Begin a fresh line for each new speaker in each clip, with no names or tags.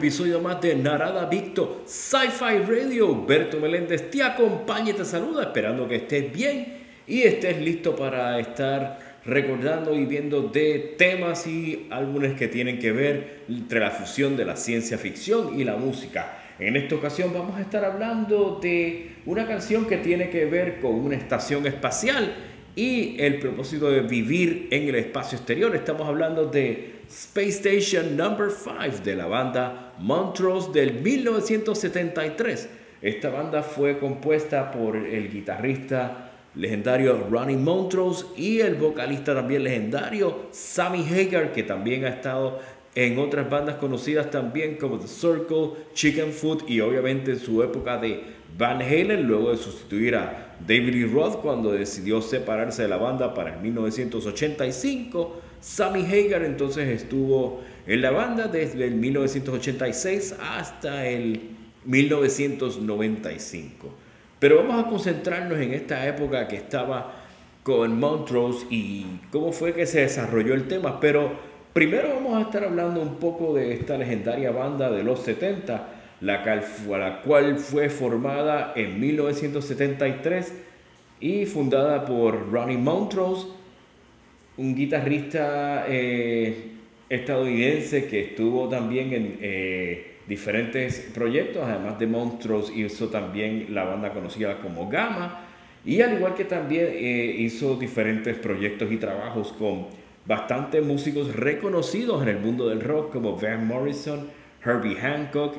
Episodio más de Narada Victo Sci-Fi Radio. Berto Meléndez te acompaña y te saluda, esperando que estés bien y estés listo para estar recordando y viendo de temas y álbumes que tienen que ver entre la fusión de la ciencia ficción y la música. En esta ocasión vamos a estar hablando de una canción que tiene que ver con una estación espacial y el propósito de vivir en el espacio exterior. Estamos hablando de Space Station Number 5 de la banda Montrose del 1973. Esta banda fue compuesta por el guitarrista legendario Ronnie Montrose y el vocalista también legendario Sammy Hagar, que también ha estado en otras bandas conocidas también como The Circle, Chicken Food y obviamente en su época de Van Halen, luego de sustituir a David Lee Roth cuando decidió separarse de la banda para el 1985. Sammy Hagar entonces estuvo en la banda desde el 1986 hasta el 1995. Pero vamos a concentrarnos en esta época que estaba con Montrose y cómo fue que se desarrolló el tema. Pero primero vamos a estar hablando un poco de esta legendaria banda de los 70, la la cual fue formada en 1973 y fundada por Ronnie Montrose un guitarrista eh, estadounidense que estuvo también en eh, diferentes proyectos, además de Monstruos, hizo también la banda conocida como Gamma, y al igual que también eh, hizo diferentes proyectos y trabajos con bastantes músicos reconocidos en el mundo del rock, como Van Morrison, Herbie Hancock,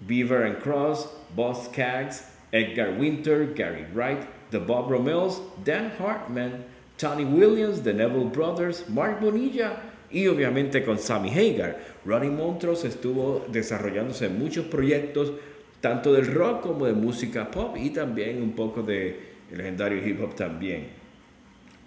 Beaver and Cross, Boss Skaggs, Edgar Winter, Gary Wright, The Bob Romeos, Dan Hartman, Tony Williams, The Neville Brothers, Mark Bonilla y obviamente con Sammy Hagar. Ronnie Montrose estuvo desarrollándose en muchos proyectos, tanto del rock como de música pop y también un poco de legendario hip hop también.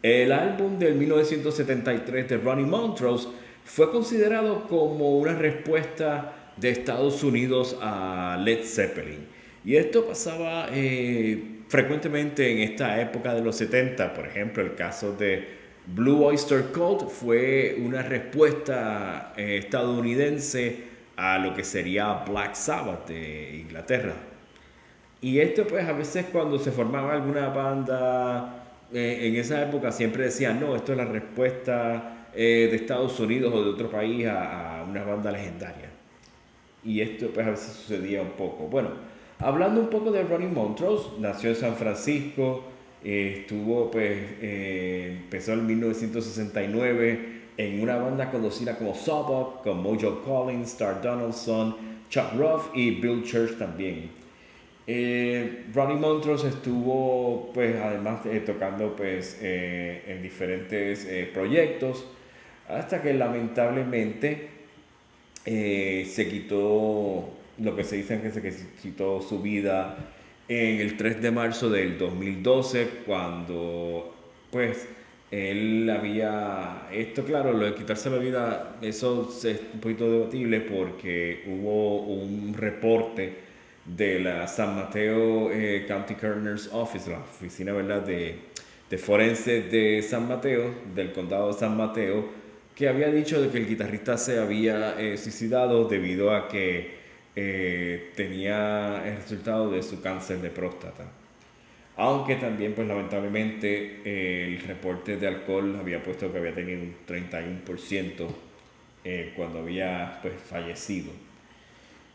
El álbum del 1973 de Ronnie Montrose fue considerado como una respuesta de Estados Unidos a Led Zeppelin. Y esto pasaba eh, frecuentemente en esta época de los 70, por ejemplo, el caso de Blue Oyster Cult fue una respuesta eh, estadounidense a lo que sería Black Sabbath de Inglaterra. Y esto pues a veces cuando se formaba alguna banda eh, en esa época siempre decían, no, esto es la respuesta eh, de Estados Unidos o de otro país a, una banda legendaria. Y esto pues a veces sucedía un poco. Bueno, Hablando un poco de Ronnie Montrose, nació en San Francisco, eh, estuvo pues, empezó en 1969 en una banda conocida como Sawbuck, con Mojo Collins, Star Donaldson, Chuck Ruff y Bill Church también. Eh, Ronnie Montrose estuvo pues además tocando pues en diferentes proyectos hasta que lamentablemente se quitó lo que se dice que se quitó su vida en el 3 de marzo del 2012, cuando pues él había, esto claro, lo de quitarse la vida, eso es un poquito debatible porque hubo un reporte de la San Mateo eh, County Coroner's Office, la oficina ¿verdad? De, de forense de San Mateo, del condado de San Mateo, que había dicho de que el guitarrista se había eh, suicidado debido a que eh, tenía el resultado de su cáncer de próstata. Aunque también, pues lamentablemente, el reporte de alcohol había puesto que había tenido un 31% eh, cuando había pues, fallecido.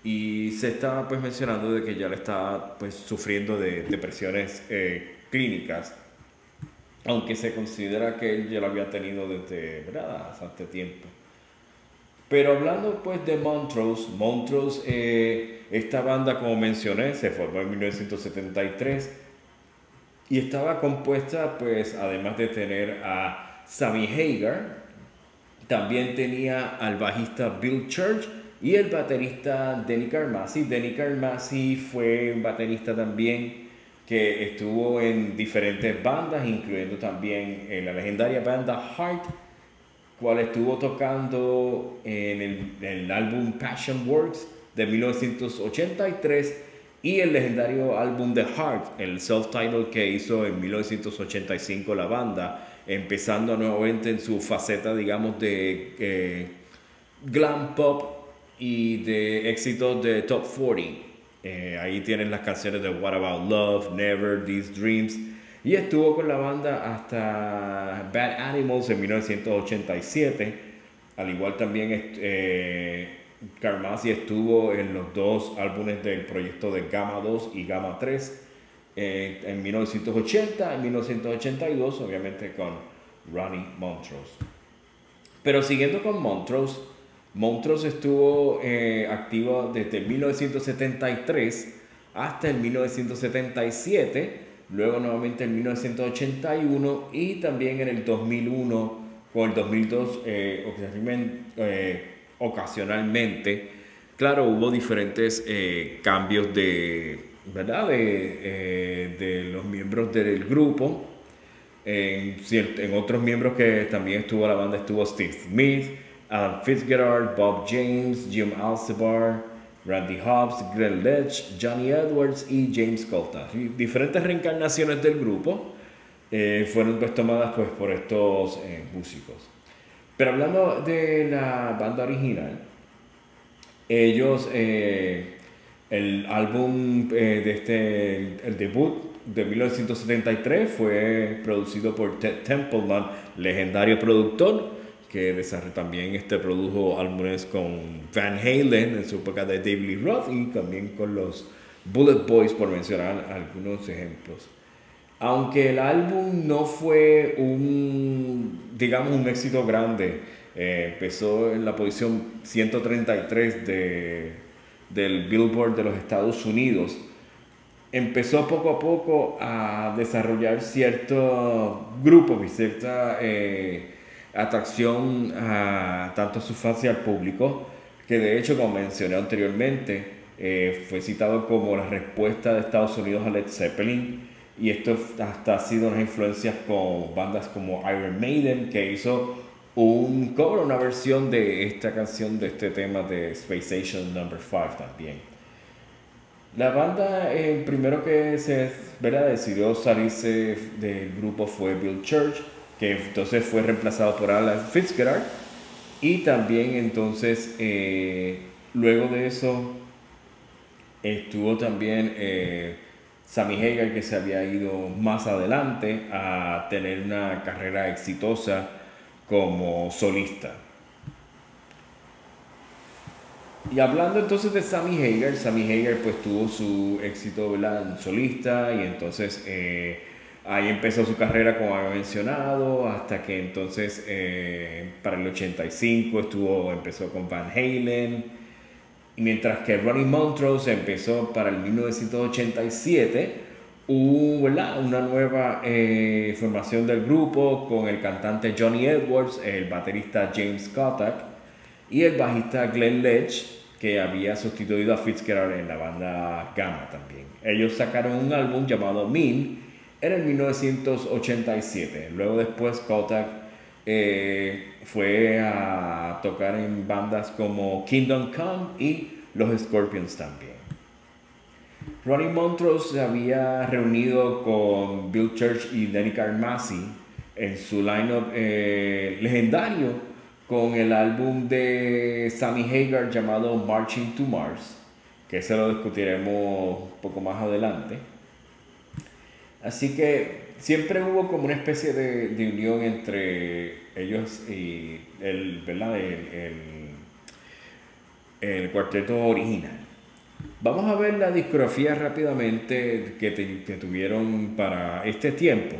Y se estaba pues mencionando de que ya le estaba pues sufriendo de depresiones eh, clínicas, aunque se considera que él ya lo había tenido desde ¿verdad? bastante tiempo. Pero hablando pues de Montrose, Montrose, eh, esta banda como mencioné, se formó en 1973 y estaba compuesta pues además de tener a Sammy Hagar, también tenía al bajista Bill Church y el baterista Denny Carmassi. Denny Carmassi fue un baterista también que estuvo en diferentes bandas, incluyendo también en la legendaria banda Heart cual estuvo tocando en el, el, álbum Passion Works de 1983 y el legendario álbum The Heart, el self-titled que hizo en 1985 la banda, empezando nuevamente en su faceta, digamos, de eh, glam pop y de éxitos de Top 40. Eh, ahí tienen las canciones de What About Love, Never, These Dreams. Y estuvo con la banda hasta Bad Animals en 1987. Al igual también eh, estuvo en los dos álbumes del proyecto de Gamma 2 y Gamma 3 eh, en 1980 y 1982, obviamente con Ronnie Montrose. Pero siguiendo con Montrose, Montrose estuvo eh, activo desde 1973 hasta el 1977, luego nuevamente en 1981 y también en el 2001 con el 2002 eh, eh, ocasionalmente. Claro, hubo diferentes cambios de, ¿verdad? De, de, los miembros del grupo. En, en otros miembros que también estuvo la banda estuvo Steve Smith, Fitzgerald, Bob James, Jim Alcibar, Randy Hobbs, Glenn Ledge, Johnny Edwards y James Colta. Diferentes reencarnaciones del grupo eh, fueron pues, tomadas pues, por estos eh, músicos. Pero hablando de la banda original, ellos, eh, el álbum de este, el debut de 1973 fue producido por Ted Templeman, legendario productor que también este produjo álbumes con Van Halen en su época de David Lee Roth y también con los Bullet Boys, por mencionar algunos ejemplos. Aunque el álbum no fue un, digamos, un éxito grande, eh, empezó en la posición 133 de, del Billboard de los Estados Unidos, empezó poco a poco a desarrollar ciertos grupos y cierta... Eh, atracción a tanto a su fans y al público, que de hecho, como mencioné anteriormente, eh, fue citado como la respuesta de Estados Unidos a Led Zeppelin, y esto hasta ha sido unas influencias con bandas como Iron Maiden, que hizo un cover, una versión de esta canción, de este tema de Space Station Number 5 también. La banda, el primero que se ¿verdad? decidió salirse del grupo fue Bill Church, que entonces fue reemplazado por Alan Fitzgerald. Y también entonces, eh, luego de eso, estuvo también eh, Sammy Hagar, que se había ido más adelante a tener una carrera exitosa como solista. Y hablando entonces de Sammy Hagar, Sammy Hagar pues tuvo su éxito en solista y entonces eh, Ahí empezó su carrera, como había mencionado, hasta que entonces eh, para el 85 estuvo, empezó con Van Halen. Y mientras que Ronnie Montrose empezó para el 1987, hubo una nueva eh, formación del grupo con el cantante Johnny Edwards, el baterista James Kotak y el bajista Glenn Ledge, que había sustituido a Fitzgerald en la banda Gamma también. Ellos sacaron un álbum llamado Mean en el 1987. Luego después Kotak eh, fue a tocar en bandas como Kingdom Come y los Scorpions también. Ronnie Montrose se había reunido con Bill Church y Danny Carmasi en su lineup eh, legendario con el álbum de Sammy Hagar llamado Marching to Mars, que se lo discutiremos un poco más adelante. Así que siempre hubo como una especie de, unión entre ellos y el, ¿verdad? El, cuarteto original. Vamos a ver la discografía rápidamente que, que tuvieron para este tiempo.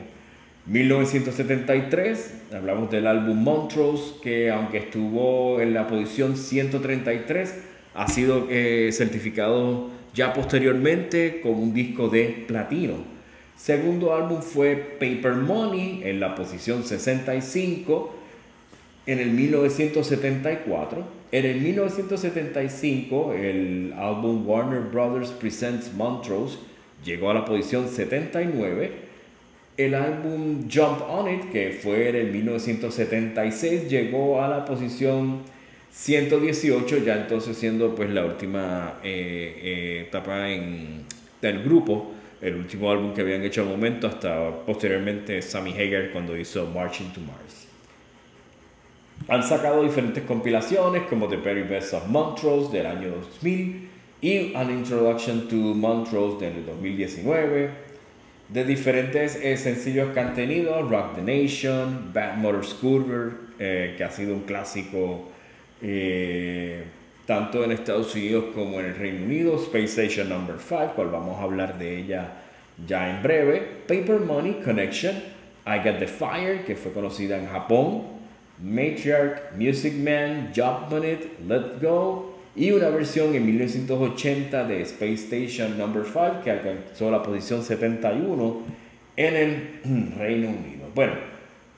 1973, hablamos del álbum Montrose, que aunque estuvo en la posición 133, ha sido eh, certificado ya posteriormente como un disco de platino. Segundo álbum fue Paper Money en la posición 65 en el 1974. En el 1975 el álbum Warner Brothers Presents Montrose llegó a la posición 79. El álbum Jump On It, que fue en el 1976, llegó a la posición 118, ya entonces siendo pues la última eh, eh, etapa en, del grupo el último álbum que habían hecho al momento, hasta posteriormente Sammy Hagar cuando hizo Marching to Mars. Han sacado diferentes compilaciones como The Very Best of Montrose del año 2000 y An Introduction to Montrose del 2019 de diferentes eh, sencillos que han tenido, Rock the Nation, Bad Motor Scooter, eh, que ha sido un clásico eh, tanto en Estados Unidos como en el Reino Unido, Space Station Number 5, cual vamos a hablar de ella ya en breve, Paper Money Connection, I Got the Fire, que fue conocida en Japón, Matriarch, Music Man, Job Minute, Let Go, y una versión en 1980 de Space Station Number 5 que alcanzó la posición 71 en el Reino Unido. Bueno,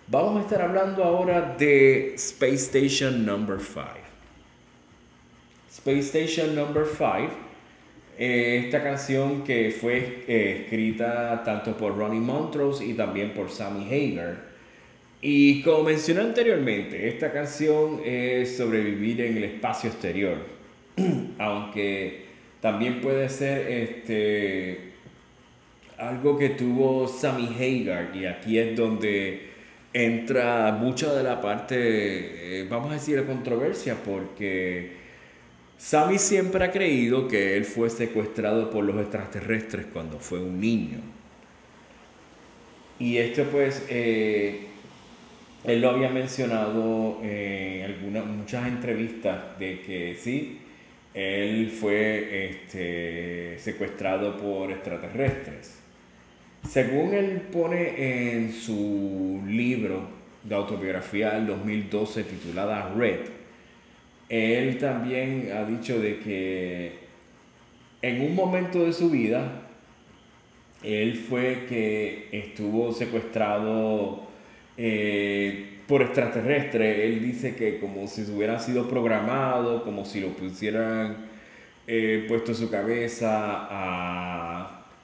vamos a estar hablando ahora de Space Station Number 5. Space Station Number 5, eh, esta canción que fue eh, escrita tanto por Ronnie Montrose y también por Sammy Hagar. Y como mencioné anteriormente, esta canción es sobrevivir en el espacio exterior aunque también puede ser este, algo que tuvo Sammy Hagar, y aquí es donde entra mucha de la parte, eh, vamos a decir, de controversia, porque Sammy siempre ha creído que él fue secuestrado por los extraterrestres cuando fue un niño. Y esto pues, eh, él lo había mencionado en algunas, muchas entrevistas de que sí, él fue este, secuestrado por extraterrestres. Según él pone en su libro de autobiografía del 2012 titulada Red, él también ha dicho de que en un momento de su vida, él fue que estuvo secuestrado eh, por extraterrestre. Él dice que como si hubiera sido programado, como si lo pusieran eh, puesto su cabeza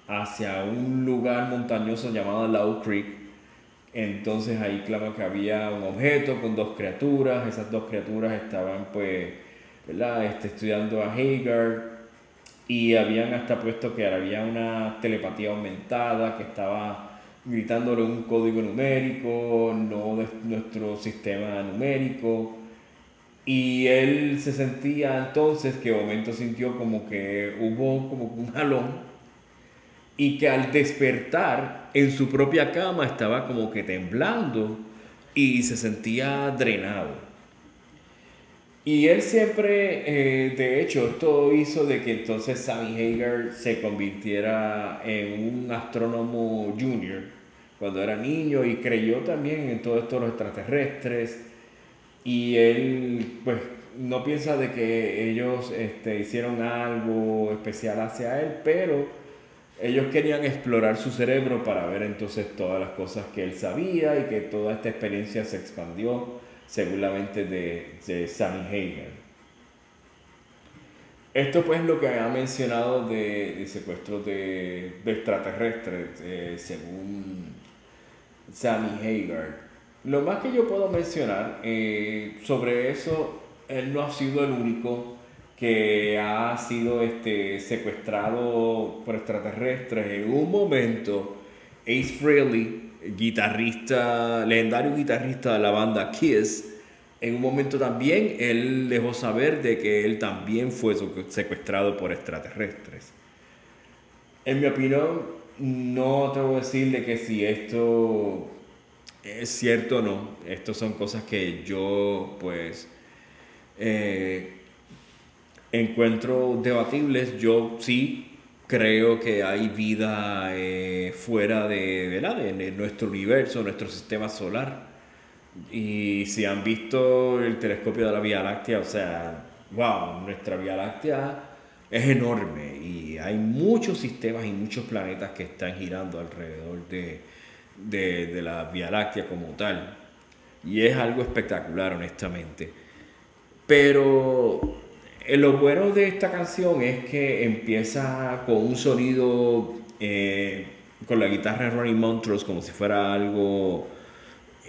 hacia un lugar montañoso llamado Low Creek. Entonces ahí claro que había un objeto con dos criaturas. Esas dos criaturas estaban pues, ¿verdad? Este, estudiando a Hagar. Y habían hasta puesto que había una telepatía aumentada que estaba gritándole un código numérico, no nuestro sistema numérico. Y él se sentía entonces que momento sintió como que hubo como un jalón y que al despertar en su propia cama estaba como que temblando y se sentía drenado. Y él siempre, eh, de hecho, esto hizo de que entonces Sammy Hagar se convirtiera en un astrónomo junior cuando era niño y creyó también en todo esto los extraterrestres. Y él, pues, no piensa de que ellos este, hicieron algo especial hacia él, pero ellos querían explorar su cerebro para ver entonces todas las cosas que él sabía y que toda esta experiencia se expandió según la mente de, de Sammy Hagar. Esto pues lo que ha mencionado de, de secuestros de, de extraterrestres, eh, según Sammy Hagar. Lo más que yo puedo mencionar eh, sobre eso, él no ha sido el único que ha sido este, secuestrado por extraterrestres. En un momento, Ace Frehley, guitarrista, legendario guitarrista de la banda Kiss, en un momento también él dejó saber de que él también fue secuestrado por extraterrestres. En mi opinión, no te voy a decirle que si esto es cierto o no. Estas son cosas que yo, pues, eh, encuentro debatibles. Yo sí creo que hay vida eh, fuera de, ¿verdad? de nuestro universo, nuestro sistema solar. Y si han visto el telescopio de la Vía Láctea, o sea, wow, nuestra Vía Láctea es enorme y hay muchos sistemas y muchos planetas que están girando alrededor de, de, la Vía Láctea como tal. Y es algo espectacular, honestamente. Pero lo bueno de esta canción es que empieza con un sonido eh, con la guitarra de Ronnie Montrose como si fuera algo,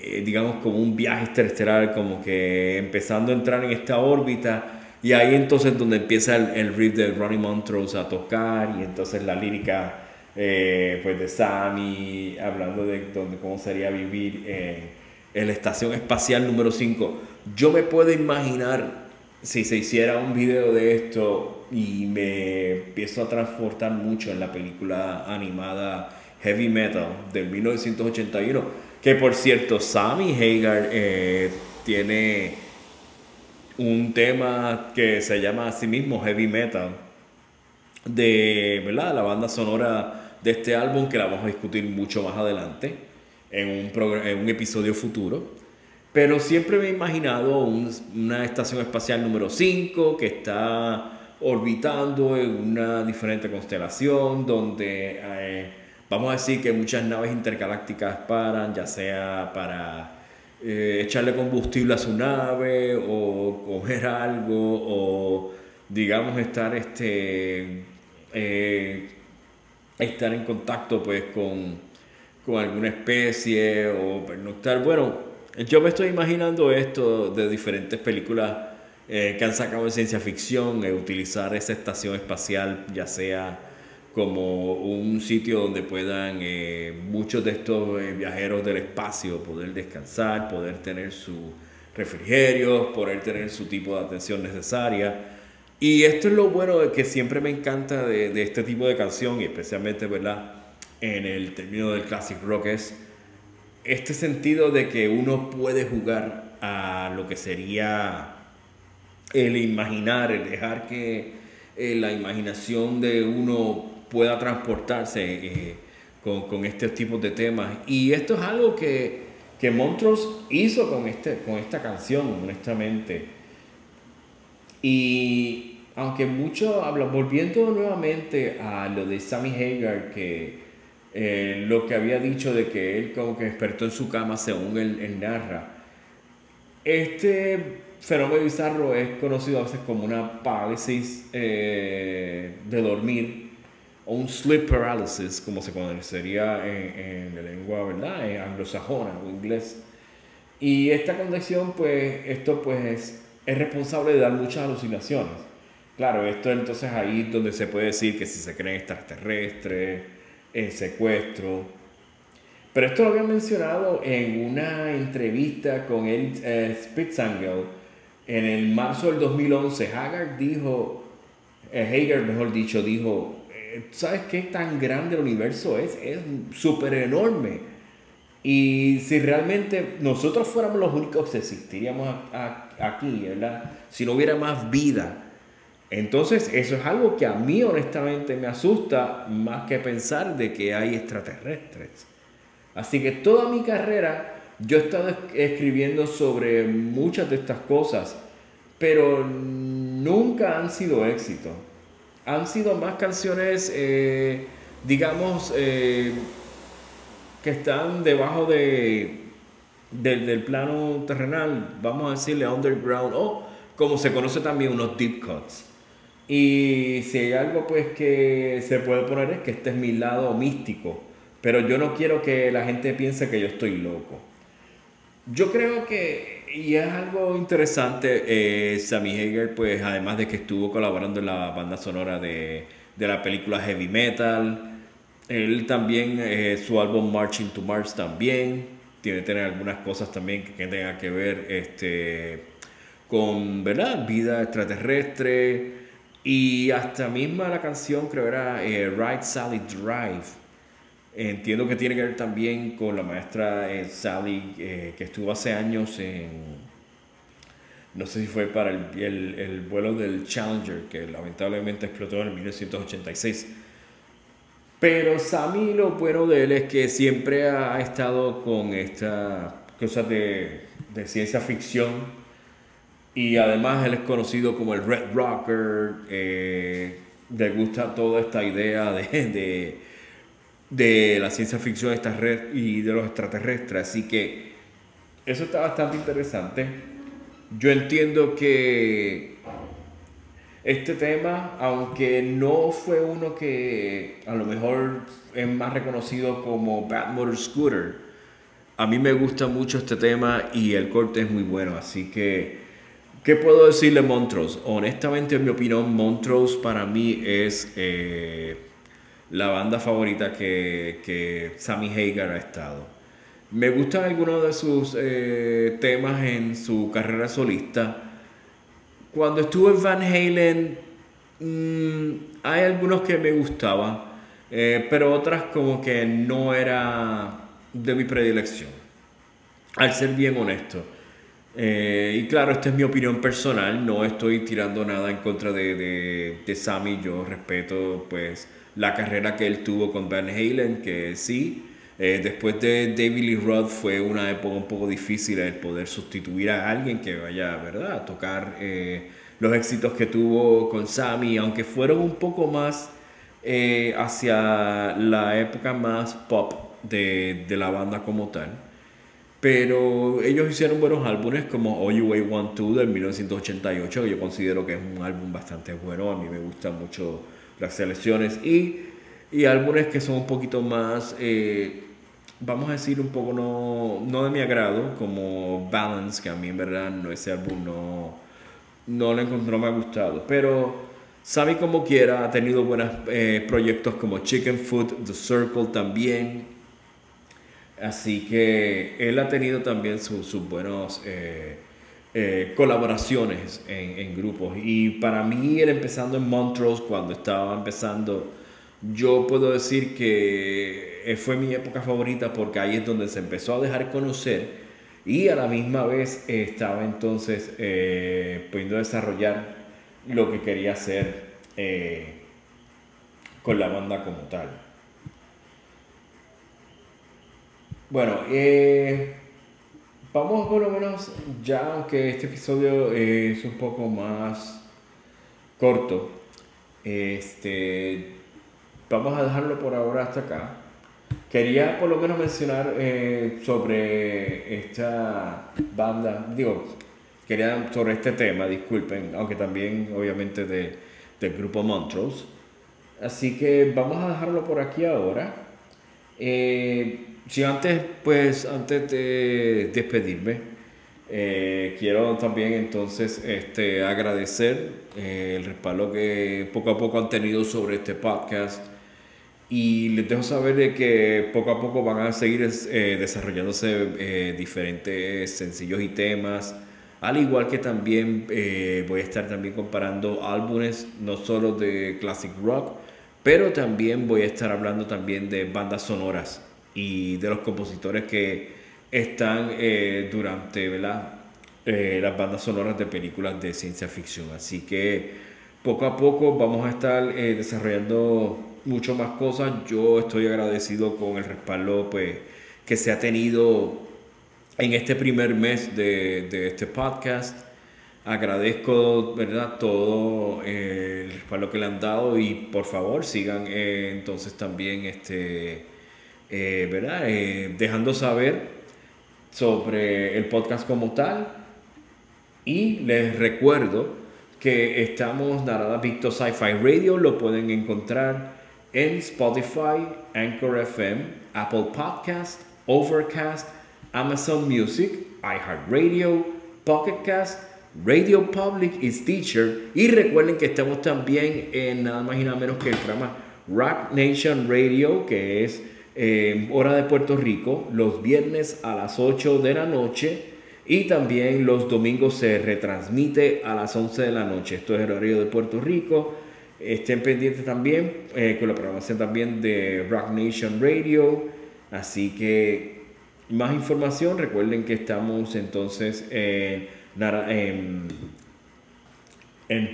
eh, digamos, como un viaje interestelar, como que empezando a entrar en esta órbita. Y ahí entonces donde empieza el, riff de Ronnie Montrose a tocar y entonces la lírica eh, pues de Sammy hablando de donde, cómo sería vivir en, la estación espacial número 5, yo me puedo imaginar si se hiciera un video de esto y me empiezo a transportar mucho en la película animada Heavy Metal del 1981, que por cierto Sammy Hagar eh, tiene un tema que se llama a sí mismo Heavy Metal de ¿verdad? la banda sonora de este álbum que la vamos a discutir mucho más adelante en un, en un episodio futuro. Pero siempre me he imaginado una estación espacial número 5 que está orbitando en una diferente constelación donde eh, vamos a decir que muchas naves intergalácticas paran, ya sea para eh, echarle combustible a su nave o coger algo o digamos estar este eh, estar en contacto pues con, con alguna especie o pernoctar bueno yo me estoy imaginando esto de diferentes películas eh, que han sacado de ciencia ficción, utilizar esa estación espacial, ya sea como un sitio donde puedan eh, muchos de estos eh, viajeros del espacio poder descansar, poder tener sus refrigerios, poder tener su tipo de atención necesaria. Y esto es lo bueno que siempre me encanta de, de este tipo de canción, y especialmente ¿verdad? en el término del classic rock, es este sentido de que uno puede jugar a lo que sería el imaginar, el dejar que eh, la imaginación de uno pueda transportarse eh, con, con, estos tipos de temas. Y esto es algo que, que Montrose hizo con, este, con esta canción, honestamente. Y aunque mucho volviendo nuevamente a lo de Sammy Hagar, que eh, lo que había dicho de que él como que despertó en su cama según él, narra. Este fenómeno bizarro es conocido a veces como una parálisis eh, de dormir o un sleep paralysis, como se conocería en, la lengua ¿verdad? En anglosajona o inglés. Y esta condición, pues, esto pues es, es responsable de dar muchas alucinaciones. Claro, esto entonces ahí donde se puede decir que si se creen extraterrestres, el secuestro. Pero esto lo había mencionado en una entrevista con el eh, Spitzangel en el marzo del 2011. Hagar dijo, eh, Hagar mejor dicho, dijo, eh, ¿sabes qué tan grande el universo es? Es súper enorme. Y si realmente nosotros fuéramos los únicos que existiríamos aquí. Si no hubiera más vida, entonces, eso es algo que a mí honestamente me asusta más que pensar de que hay extraterrestres. Así que toda mi carrera yo he estado escribiendo sobre muchas de estas cosas, pero nunca han sido éxito. Han sido más canciones, eh, digamos, eh, que están debajo de, del plano terrenal, vamos a decirle underground, o como se conoce también unos deep cuts. Y si hay algo pues que se puede poner es que este es mi lado místico, pero yo no quiero que la gente piense que yo estoy loco. Yo creo que, y es algo interesante, eh, Sammy Hager, pues además de que estuvo colaborando en la banda sonora de, de la película Heavy Metal, él también, eh, su álbum Marching to Mars también, tiene tener algunas cosas también que, que tengan que ver este, con, ¿verdad? Vida extraterrestre, y hasta misma la canción, creo era eh, Ride Sally Drive. Entiendo que tiene que ver también con la maestra eh, Sally, eh, que estuvo hace años en. No sé si fue para el, el, el, vuelo del Challenger, que lamentablemente explotó en 1986. Pero Sammy, lo bueno de él es que siempre ha estado con estas cosas de, de ciencia ficción y además él es conocido como el Red Rocker. Eh, le gusta toda esta idea de, de, de la ciencia ficción esta red y de los extraterrestres. Así que eso está bastante interesante. Yo entiendo que este tema, aunque no fue uno que a lo mejor es más reconocido como Bad Motor Scooter, a mí me gusta mucho este tema y el corte es muy bueno. Así que ¿Qué puedo decirle Montrose? Honestamente, en mi opinión, Montrose para mí es eh, la banda favorita que, que Sammy Hagar ha estado. Me gustan algunos de sus eh, temas en su carrera solista. Cuando estuve en Van Halen, mm, hay algunos que me gustaban, eh, pero otras como que no era de mi predilección. Al ser bien honesto. Eh, y claro, esta es mi opinión personal, no estoy tirando nada en contra de, de, de Sammy, yo respeto pues la carrera que él tuvo con Van Halen, que sí, eh, después de David Lee Roth fue una época un poco difícil el poder sustituir a alguien que vaya, ¿verdad?, a tocar eh, los éxitos que tuvo con Sammy, aunque fueron un poco más eh, hacia la época más pop de, de, la banda como tal. Pero ellos hicieron buenos álbumes como All You Way Want To del 1988, que yo considero que es un álbum bastante bueno, a mí me gustan mucho las selecciones, y, y álbumes que son un poquito más vamos a decir, un poco no, no de mi agrado, como Balance, que a mí en verdad no, ese álbum no, no, le encontró, no me ha gustado. Pero Sammy como quiera ha tenido buenos eh, proyectos como Chicken Food, The Circle también. Así que él ha tenido también sus buenos eh, eh, colaboraciones en, grupos. Y para mí, él empezando en Montrose, cuando estaba empezando yo puedo decir que eh, fue mi época favorita porque ahí es donde se empezó a dejar conocer y a la misma vez estaba entonces pudiendo desarrollar lo que quería hacer con la banda como tal. Bueno, vamos por lo menos ya, aunque este episodio es un poco más corto, este, vamos a dejarlo por ahora hasta acá. Quería por lo menos mencionar eh, sobre esta banda, digo, quería sobre este tema, disculpen, aunque también obviamente de, del grupo Montrose. Así que vamos a dejarlo por aquí ahora. Eh, si antes, pues antes de despedirme, eh, quiero también entonces este, agradecer el respaldo que poco a poco han tenido sobre este podcast y les dejo saber de que poco a poco van a seguir eh, desarrollándose eh, diferentes sencillos y temas. Al igual que también eh, voy a estar también comparando álbumes, no solo de classic rock, pero también voy a estar hablando también de bandas sonoras y de los compositores que están durante las bandas sonoras de películas de ciencia ficción. Así que poco a poco vamos a estar desarrollando mucho más cosas. Yo estoy agradecido con el respaldo pues, que se ha tenido en este primer mes de, de este podcast. Agradezco ¿verdad? todo eh, el respaldo que le han dado y por favor sigan eh, entonces también este, eh, ¿verdad? dejando saber sobre el podcast como tal. Y les recuerdo que estamos Narada Victor Sci-Fi Radio, lo pueden encontrar en Spotify, Anchor FM, Apple Podcast, Overcast, Amazon Music, iHeartRadio, Pocket Cast, Radio Public y Teacher. Y recuerden que estamos también en nada más y nada menos que el programa Rock Nation Radio, que es eh, hora de Puerto Rico, los viernes a las 8 de la noche. Y también los domingos se retransmite a las 11 de la noche. Esto es el horario de Puerto Rico. Estén pendientes también eh, con la programación también de Rock Nation Radio. Así que más información, recuerden que estamos entonces en, en, en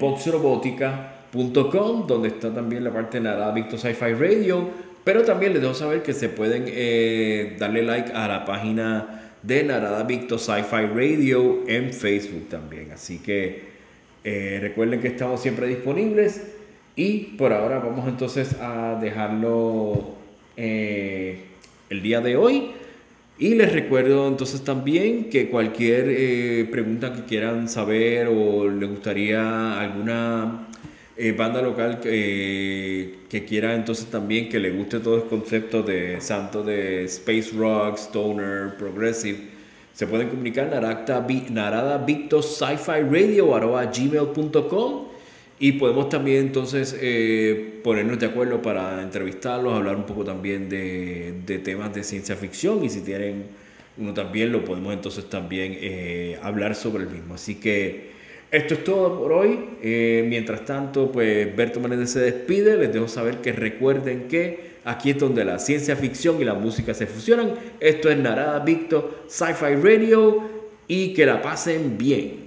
donde está también la parte de Nada Victor Sci-Fi Radio. Pero también les dejo saber que se pueden eh, darle like a la página de Narada Victor Sci-Fi Radio en Facebook también. Así que eh, recuerden que estamos siempre disponibles y por ahora vamos entonces a dejarlo eh, el día de hoy. Y les recuerdo entonces también que cualquier eh, pregunta que quieran saber o les gustaría alguna eh, banda local que quiera entonces también que le guste todo el concepto de santo de space rock, stoner, progressive, se pueden comunicar narada, narada Victor Sci-Fi Radio gmail.com y podemos también entonces eh, ponernos de acuerdo para entrevistarlos, hablar un poco también de, de, temas de ciencia ficción y si tienen uno también lo podemos entonces también eh, hablar sobre el mismo. Así que esto es todo por hoy. Eh, mientras tanto, pues Berto Menéndez se despide. Les dejo saber que recuerden que aquí es donde la ciencia ficción y la música se fusionan. Esto es Narada Victor Sci-Fi Radio y que la pasen bien.